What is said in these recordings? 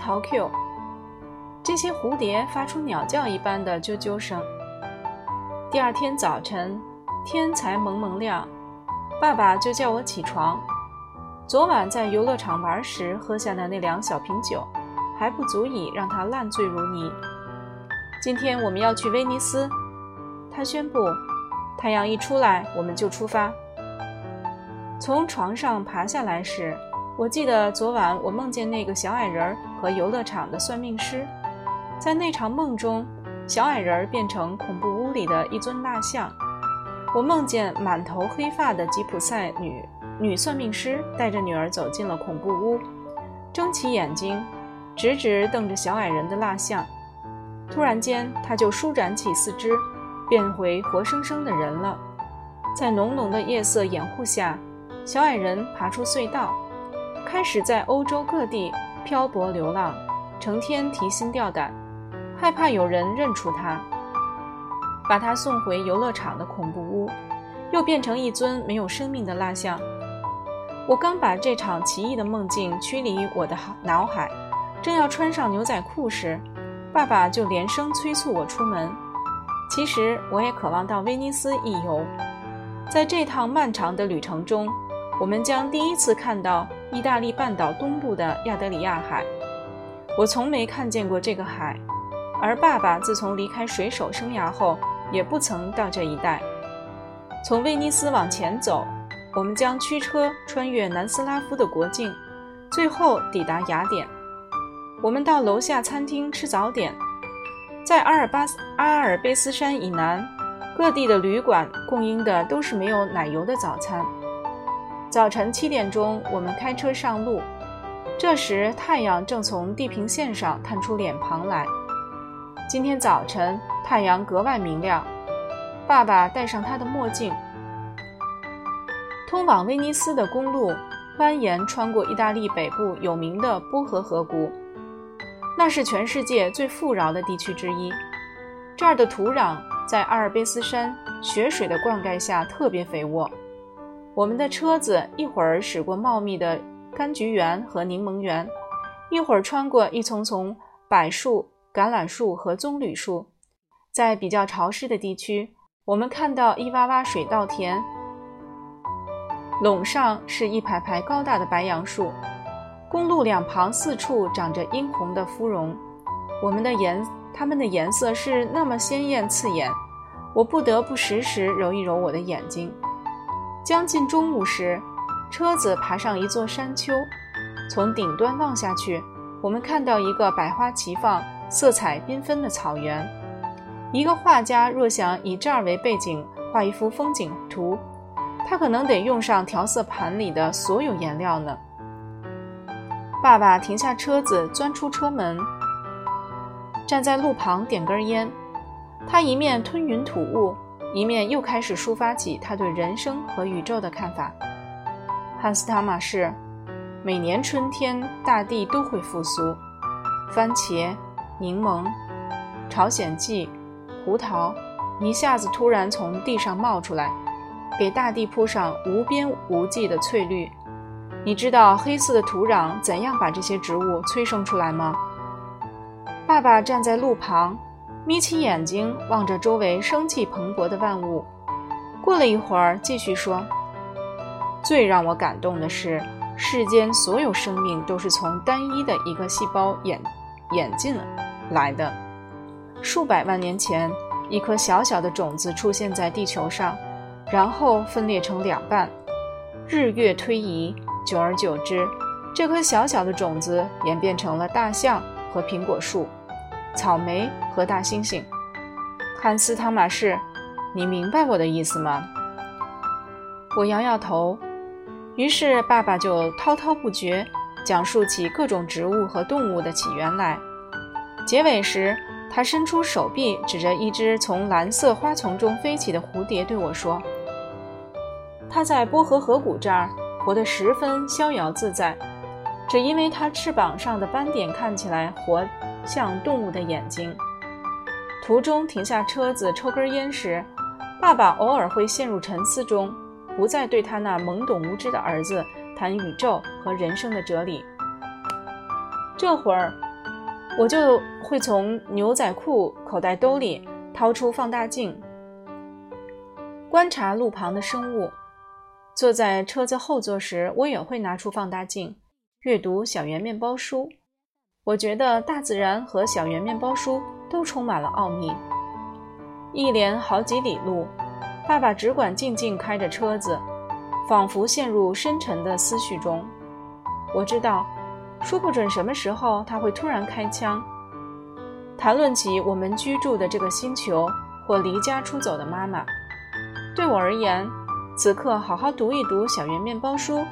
桃 Q。这些蝴蝶发出鸟叫一般的啾啾声。第二天早晨，天才蒙蒙亮，爸爸就叫我起床。昨晚在游乐场玩时喝下的那两小瓶酒，还不足以让他烂醉如泥。今天我们要去威尼斯，他宣布。太阳一出来，我们就出发。从床上爬下来时，我记得昨晚我梦见那个小矮人儿和游乐场的算命师。在那场梦中，小矮人变成恐怖屋里的一尊蜡像。我梦见满头黑发的吉普赛女女算命师带着女儿走进了恐怖屋，睁起眼睛，直直瞪着小矮人的蜡像。突然间，他就舒展起四肢，变回活生生的人了。在浓浓的夜色掩护下，小矮人爬出隧道，开始在欧洲各地漂泊流浪，成天提心吊胆。害怕有人认出他，把他送回游乐场的恐怖屋，又变成一尊没有生命的蜡像。我刚把这场奇异的梦境驱离我的脑海，正要穿上牛仔裤时，爸爸就连声催促我出门。其实我也渴望到威尼斯一游，在这趟漫长的旅程中，我们将第一次看到意大利半岛东部的亚得里亚海。我从没看见过这个海。而爸爸自从离开水手生涯后，也不曾到这一带。从威尼斯往前走，我们将驱车穿越南斯拉夫的国境，最后抵达雅典。我们到楼下餐厅吃早点。在阿尔巴斯阿尔卑斯山以南，各地的旅馆供应的都是没有奶油的早餐。早晨七点钟，我们开车上路，这时太阳正从地平线上探出脸庞来。今天早晨太阳格外明亮。爸爸戴上他的墨镜。通往威尼斯的公路蜿蜒穿过意大利北部有名的波河河谷，那是全世界最富饶的地区之一。这儿的土壤在阿尔卑斯山雪水的灌溉下特别肥沃。我们的车子一会儿驶过茂密的柑橘园和柠檬园，一会儿穿过一丛丛柏树。橄榄树和棕榈树，在比较潮湿的地区，我们看到一洼洼水稻田，垄上是一排排高大的白杨树。公路两旁四处长着殷红的芙蓉，我们的颜，它们的颜色是那么鲜艳刺眼，我不得不时时揉一揉我的眼睛。将近中午时，车子爬上一座山丘，从顶端望下去，我们看到一个百花齐放。色彩缤纷的草原，一个画家若想以这儿为背景画一幅风景图，他可能得用上调色盘里的所有颜料呢。爸爸停下车子，钻出车门，站在路旁点根烟。他一面吞云吐雾，一面又开始抒发起他对人生和宇宙的看法。汉斯·塔马士，每年春天大地都会复苏，番茄。柠檬、朝鲜蓟、胡桃一下子突然从地上冒出来，给大地铺上无边无际的翠绿。你知道黑色的土壤怎样把这些植物催生出来吗？爸爸站在路旁，眯起眼睛望着周围生气蓬勃的万物。过了一会儿，继续说：“最让我感动的是，世间所有生命都是从单一的一个细胞演演进。”来的，数百万年前，一颗小小的种子出现在地球上，然后分裂成两半。日月推移，久而久之，这颗小小的种子演变成了大象和苹果树，草莓和大猩猩。汉斯·汤马士，你明白我的意思吗？我摇摇头。于是爸爸就滔滔不绝，讲述起各种植物和动物的起源来。结尾时，他伸出手臂，指着一只从蓝色花丛中飞起的蝴蝶，对我说：“它在波河河谷这儿活得十分逍遥自在，只因为它翅膀上的斑点看起来活像动物的眼睛。”途中停下车子抽根烟时，爸爸偶尔会陷入沉思中，不再对他那懵懂无知的儿子谈宇宙和人生的哲理。这会儿。我就会从牛仔裤口袋兜里掏出放大镜，观察路旁的生物。坐在车子后座时，我也会拿出放大镜，阅读小圆面包书。我觉得大自然和小圆面包书都充满了奥秘。一连好几里路，爸爸只管静静开着车子，仿佛陷入深沉的思绪中。我知道，说不准什么时候他会突然开枪，谈论起我们居住的这个星球或离家出走的妈妈。对我而言，此刻好好读一读小圆面包书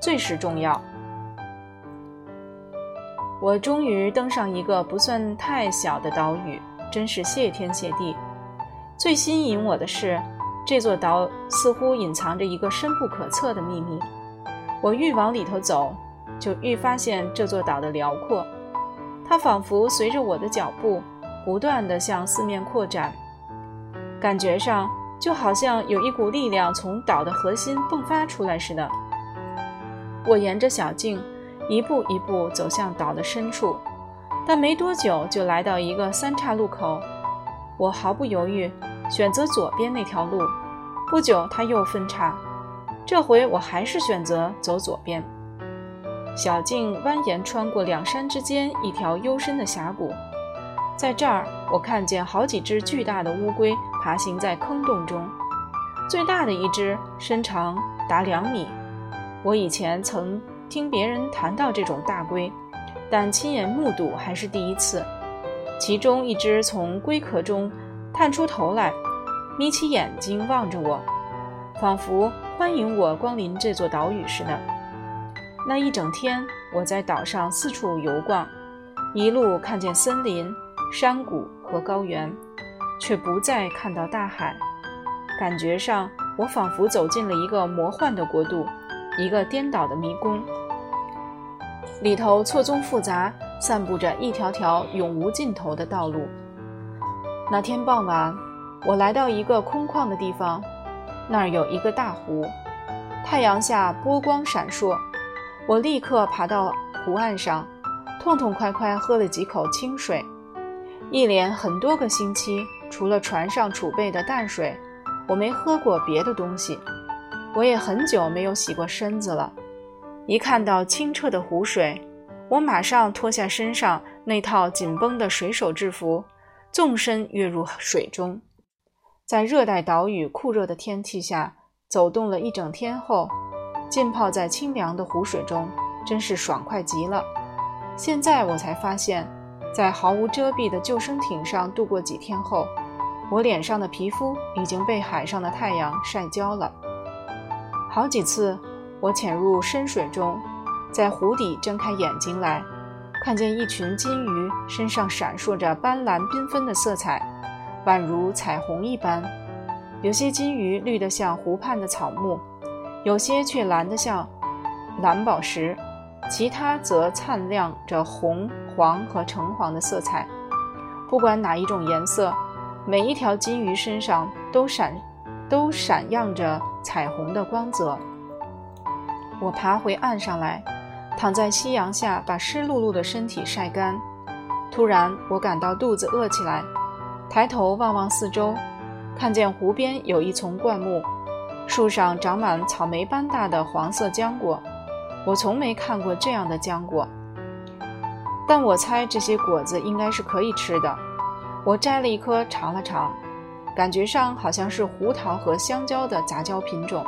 最是重要。我终于登上一个不算太小的岛屿，真是谢天谢地。最吸引我的是，这座岛似乎隐藏着一个深不可测的秘密。我愈往里头走，就愈发现这座岛的辽阔。它仿佛随着我的脚步，不断地向四面扩展，感觉上就好像有一股力量从岛的核心迸发出来似的。我沿着小径一步一步走向岛的深处，但没多久就来到一个三岔路口。我毫不犹豫选择左边那条路，不久它又分叉。这回我还是选择走左边。小径蜿蜒穿过两山之间一条幽深的峡谷，在这儿我看见好几只巨大的乌龟爬行在坑洞中，最大的一只身长达两米。我以前曾听别人谈到这种大龟，但亲眼目睹还是第一次。其中一只从龟壳中探出头来，眯起眼睛望着我，仿佛……欢迎我光临这座岛屿似的。那一整天，我在岛上四处游逛，一路看见森林、山谷和高原，却不再看到大海。感觉上，我仿佛走进了一个魔幻的国度，一个颠倒的迷宫，里头错综复杂，散布着一条条永无尽头的道路。那天傍晚，我来到一个空旷的地方。那儿有一个大湖，太阳下波光闪烁。我立刻爬到湖岸上，痛痛快快喝了几口清水。一连很多个星期，除了船上储备的淡水，我没喝过别的东西。我也很久没有洗过身子了。一看到清澈的湖水，我马上脱下身上那套紧绷的水手制服，纵身跃入水中。在热带岛屿酷热的天气下走动了一整天后，浸泡在清凉的湖水中，真是爽快极了。现在我才发现，在毫无遮蔽的救生艇上度过几天后，我脸上的皮肤已经被海上的太阳晒焦了。好几次，我潜入深水中，在湖底睁开眼睛来，看见一群金鱼身上闪烁着斑斓缤纷的色彩。宛如彩虹一般，有些金鱼绿得像湖畔的草木，有些却蓝得像蓝宝石，其他则灿亮着红、黄和橙黄的色彩。不管哪一种颜色，每一条金鱼身上都闪，都闪耀着彩虹的光泽。我爬回岸上来，躺在夕阳下，把湿漉漉的身体晒干。突然，我感到肚子饿起来。抬头望望四周，看见湖边有一丛灌木，树上长满草莓般大的黄色浆果。我从没看过这样的浆果，但我猜这些果子应该是可以吃的。我摘了一颗尝了尝，感觉上好像是胡桃和香蕉的杂交品种。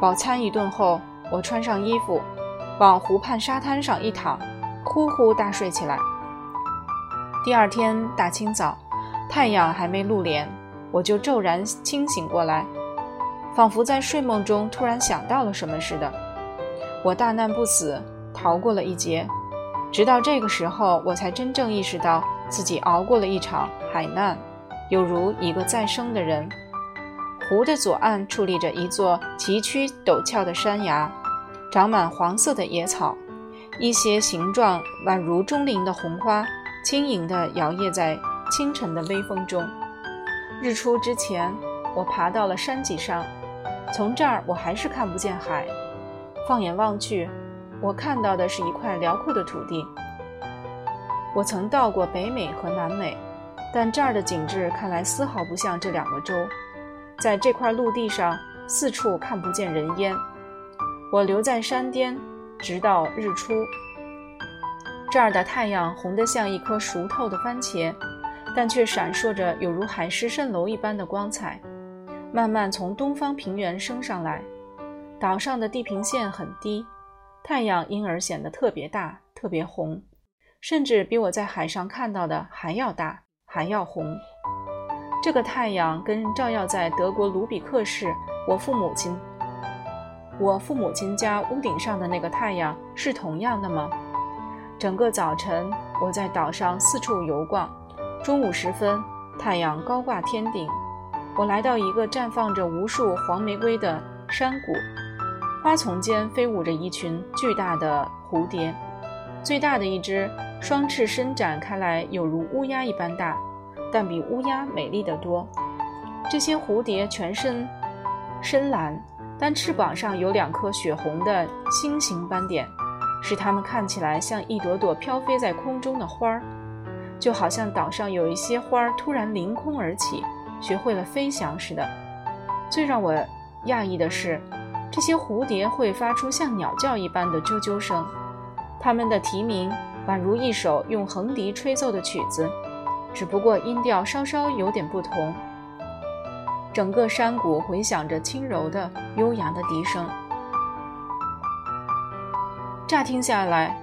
饱餐一顿后，我穿上衣服，往湖畔沙滩上一躺，呼呼大睡起来。第二天大清早。太阳还没露脸，我就骤然清醒过来，仿佛在睡梦中突然想到了什么似的。我大难不死，逃过了一劫。直到这个时候，我才真正意识到自己熬过了一场海难，有如一个再生的人。湖的左岸矗立着一座崎岖陡峭的山崖，长满黄色的野草，一些形状宛如钟灵的红花，轻盈地摇曳在。清晨的微风中，日出之前，我爬到了山脊上。从这儿，我还是看不见海。放眼望去，我看到的是一块辽阔的土地。我曾到过北美和南美，但这儿的景致看来丝毫不像这两个州。在这块陆地上，四处看不见人烟。我留在山巅，直到日出。这儿的太阳红得像一颗熟透的番茄，但却闪烁着有如海市蜃楼一般的光彩，慢慢从东方平原升上来。岛上的地平线很低，太阳因而显得特别大、特别红，甚至比我在海上看到的还要大、还要红。这个太阳跟照耀在德国卢比克市我父母亲我父母亲家屋顶上的那个太阳是同样的吗？整个早晨，我在岛上四处游逛。中午时分，太阳高挂天顶，我来到一个绽放着无数黄玫瑰的山谷，花丛间飞舞着一群巨大的蝴蝶，最大的一只双翅伸展开来，有如乌鸦一般大，但比乌鸦美丽得多。这些蝴蝶全身深蓝，但翅膀上有两颗血红的星形斑点。使它们看起来像一朵朵飘飞在空中的花儿，就好像岛上有一些花儿突然凌空而起，学会了飞翔似的。最让我讶异的是，这些蝴蝶会发出像鸟叫一般的啾啾声，他们的啼鸣宛如一首用横笛吹奏的曲子，只不过音调稍稍有点不同。整个山谷回响着轻柔的、悠扬的笛声。乍听下来，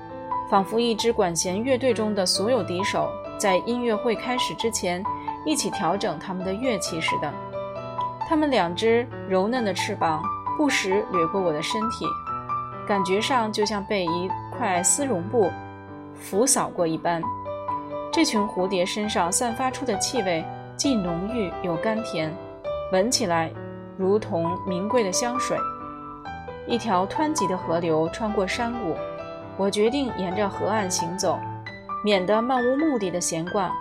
仿佛一支管弦乐队中的所有笛手在音乐会开始之前一起调整他们的乐器似的。他们两只柔嫩的翅膀不时掠过我的身体，感觉上就像被一块丝绒布拂扫过一般。这群蝴蝶身上散发出的气味既浓郁又甘甜，闻起来如同名贵的香水。一条湍急的河流穿过山谷，我决定沿着河岸行走，免得漫无目的的闲逛。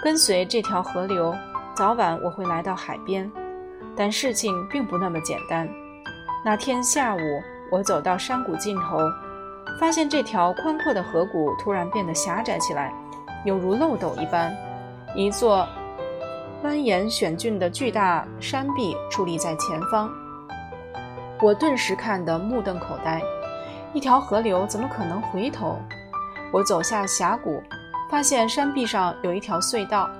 跟随这条河流，早晚我会来到海边。但事情并不那么简单。那天下午，我走到山谷尽头，发现这条宽阔的河谷突然变得狭窄起来，犹如漏斗一般。一座蜿蜒险峻的巨大山壁矗立在前方。我顿时看得目瞪口呆，一条河流怎么可能回头？我走下峡谷，发现山壁上有一条隧道，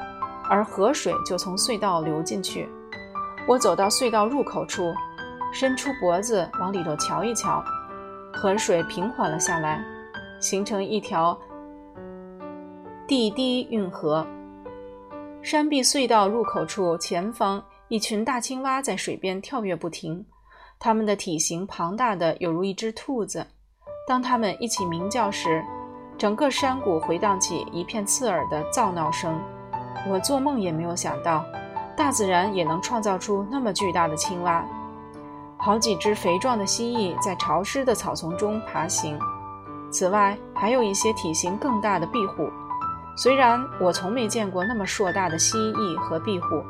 而河水就从隧道流进去。我走到隧道入口处，伸出脖子往里头瞧一瞧，河水平缓了下来，形成一条地低运河。山壁隧道入口处前方，一群大青蛙在水边跳跃不停。它们的体型庞大的有如一只兔子，当它们一起鸣叫时，整个山谷回荡起一片刺耳的噪闹声。我做梦也没有想到，大自然也能创造出那么巨大的青蛙。好几只肥壮的蜥蜴在潮湿的草丛中爬行，此外还有一些体型更大的壁虎。虽然我从没见过那么硕大的蜥蜴和壁虎，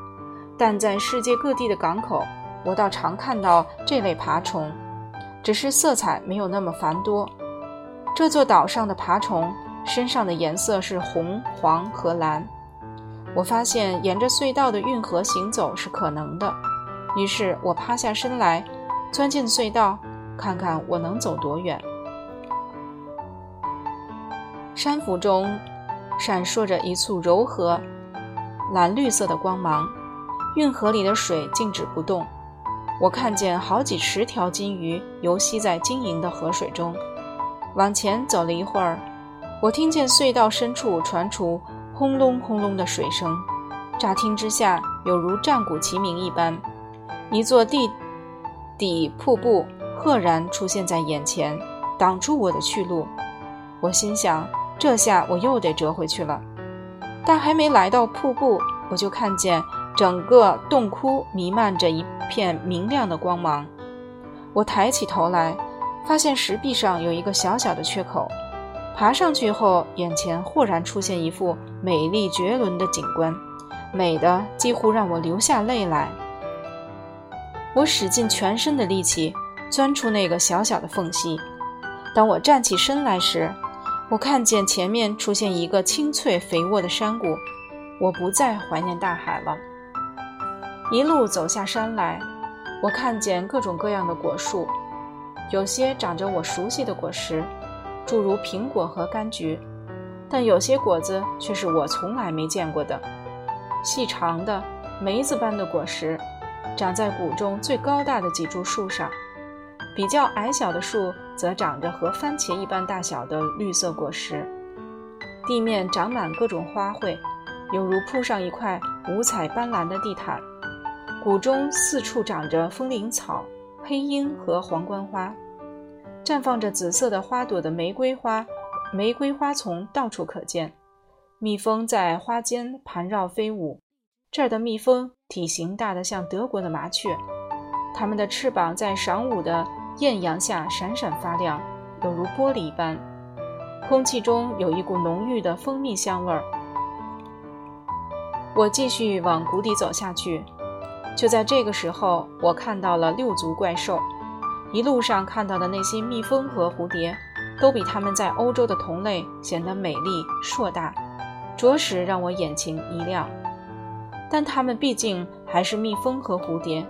但在世界各地的港口。我倒常看到这类爬虫，只是色彩没有那么繁多。这座岛上的爬虫身上的颜色是红、黄和蓝。我发现沿着隧道的运河行走是可能的，于是我趴下身来，钻进隧道，看看我能走多远。山腹中闪烁着一簇柔和蓝绿色的光芒，运河里的水静止不动。我看见好几十条金鱼游戏在晶莹的河水中。往前走了一会儿，我听见隧道深处传出轰隆轰隆的水声，乍听之下有如战鼓齐鸣一般。一座地底瀑布赫然出现在眼前，挡住我的去路。我心想：这下我又得折回去了。但还没来到瀑布，我就看见。整个洞窟弥漫着一片明亮的光芒。我抬起头来，发现石壁上有一个小小的缺口。爬上去后，眼前豁然出现一幅美丽绝伦的景观，美的几乎让我流下泪来。我使尽全身的力气钻出那个小小的缝隙。当我站起身来时，我看见前面出现一个青翠肥沃的山谷，我不再怀念大海了。一路走下山来，我看见各种各样的果树，有些长着我熟悉的果实，诸如苹果和柑橘，但有些果子却是我从来没见过的，细长的梅子般的果实，长在谷中最高大的几株树上。比较矮小的树则长着和番茄一般大小的绿色果实，地面长满各种花卉，犹如铺上一块五彩斑斓的地毯。谷中四处长着风铃草、黑樱和皇冠花，绽放着紫色的花朵的玫瑰花，玫瑰花丛到处可见。蜜蜂在花间盘绕飞舞，这儿的蜜蜂体型大得像德国的麻雀，它们的翅膀在晌午的。艳阳下闪闪发亮，犹如玻璃一般。空气中有一股浓郁的蜂蜜香味儿。我继续往谷底走下去，就在这个时候，我看到了六足怪兽。一路上看到的那些蜜蜂和蝴蝶，都比它们在欧洲的同类显得美丽硕大，着实让我眼前一亮。但它们毕竟还是蜜蜂和蝴蝶，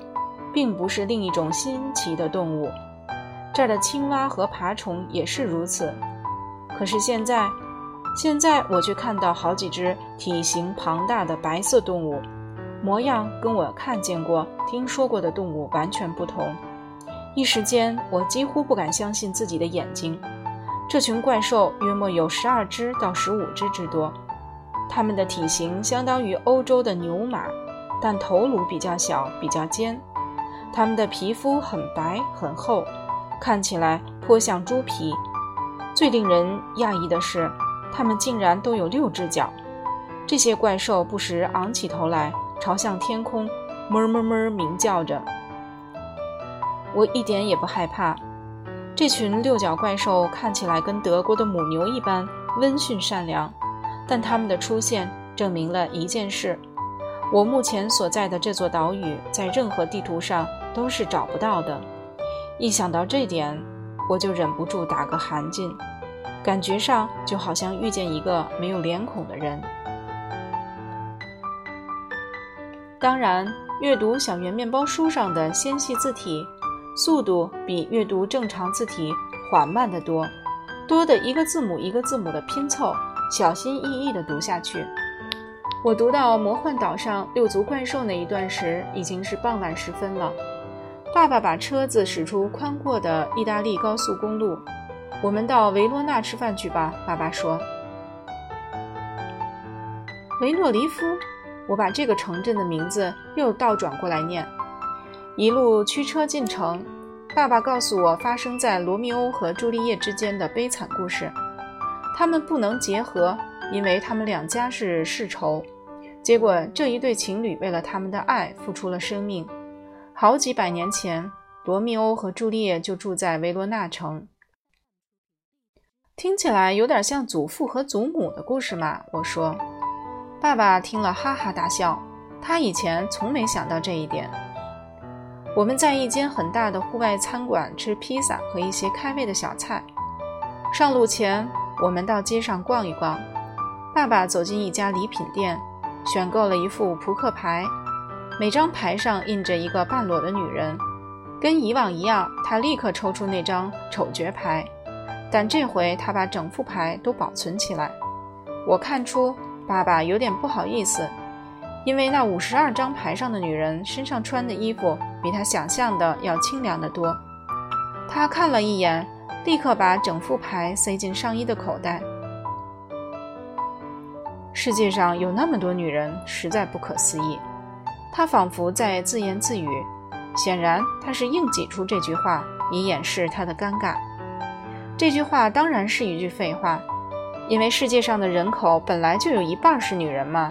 并不是另一种新奇的动物。这儿的青蛙和爬虫也是如此，可是现在，现在我却看到好几只体型庞大的白色动物，模样跟我看见过、听说过的动物完全不同。一时间，我几乎不敢相信自己的眼睛。这群怪兽约莫有十二只到十五只之多，它们的体型相当于欧洲的牛马，但头颅比较小、比较尖。它们的皮肤很白很厚。看起来颇像猪皮。最令人讶异的是，它们竟然都有六只脚。这些怪兽不时昂起头来，朝向天空，哞哞哞鸣叫着。我一点也不害怕。这群六角怪兽看起来跟德国的母牛一般温驯善良，但他们的出现证明了一件事：我目前所在的这座岛屿在任何地图上都是找不到的。一想到这点，我就忍不住打个寒噤，感觉上就好像遇见一个没有脸孔的人。当然，阅读小圆面包书上的纤细字体，速度比阅读正常字体缓慢得多，多的一个字母一个字母的拼凑，小心翼翼地读下去。我读到魔幻岛上六足怪兽那一段时，已经是傍晚时分了。爸爸把车子驶出宽阔的意大利高速公路，我们到维罗纳吃饭去吧。爸爸说：“维诺里夫。”我把这个城镇的名字又倒转过来念。一路驱车进城，爸爸告诉我发生在罗密欧和朱丽叶之间的悲惨故事。他们不能结合，因为他们两家是世仇。结果这一对情侣为了他们的爱付出了生命。好几百年前，罗密欧和朱丽叶就住在维罗纳城。听起来有点像祖父和祖母的故事嘛？我说。爸爸听了哈哈大笑，他以前从没想到这一点。我们在一间很大的户外餐馆吃披萨和一些开胃的小菜。上路前，我们到街上逛一逛。爸爸走进一家礼品店，选购了一副扑克牌。每张牌上印着一个半裸的女人，跟以往一样，他立刻抽出那张丑角牌，但这回他把整副牌都保存起来。我看出爸爸有点不好意思，因为那五十二张牌上的女人身上穿的衣服比他想象的要清凉得多。他看了一眼，立刻把整副牌塞进上衣的口袋。世界上有那么多女人，实在不可思议。他仿佛在自言自语，显然他是硬挤出这句话以掩饰他的尴尬。这句话当然是一句废话，因为世界上的人口本来就有一半是女人嘛。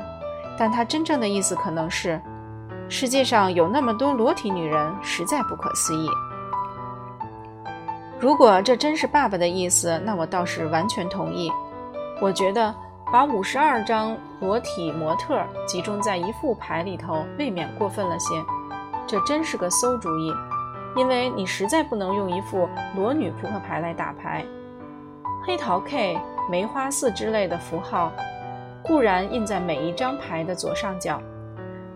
但他真正的意思可能是，世界上有那么多裸体女人，实在不可思议。如果这真是爸爸的意思，那我倒是完全同意。我觉得。把五十二张裸体模特集中在一副牌里头，未免过分了些。这真是个馊主意，因为你实在不能用一副裸女扑克牌来打牌。黑桃 K、梅花四之类的符号，固然印在每一张牌的左上角，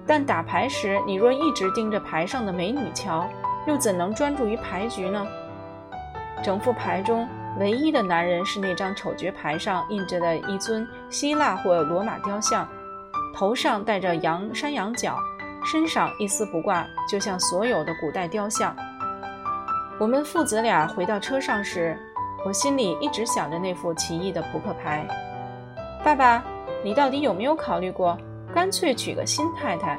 但打牌时你若一直盯着牌上的美女瞧，又怎能专注于牌局呢？整副牌中唯一的男人是那张丑角牌上印着的一尊希腊或罗马雕像，头上戴着羊山羊角，身上一丝不挂，就像所有的古代雕像。我们父子俩回到车上时。我心里一直想着那副奇异的扑克牌。爸爸，你到底有没有考虑过，干脆娶个新太太，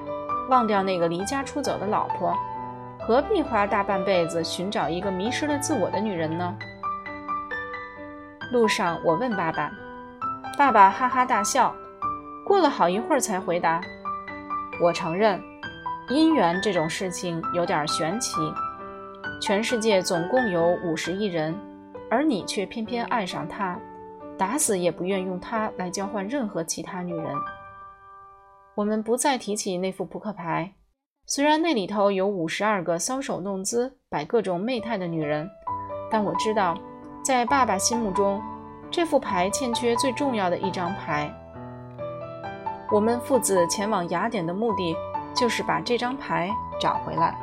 忘掉那个离家出走的老婆，何必花大半辈子寻找一个迷失了自我的女人呢？路上，我问爸爸，爸爸哈哈大笑，过了好一会儿才回答：“我承认，姻缘这种事情有点玄奇。全世界总共有五十亿人。”而你却偏偏爱上他，打死也不愿用他来交换任何其他女人。我们不再提起那副扑克牌，虽然那里头有五十二个搔首弄姿、摆各种媚态的女人，但我知道，在爸爸心目中，这副牌欠缺最重要的一张牌。我们父子前往雅典的目的，就是把这张牌找回来。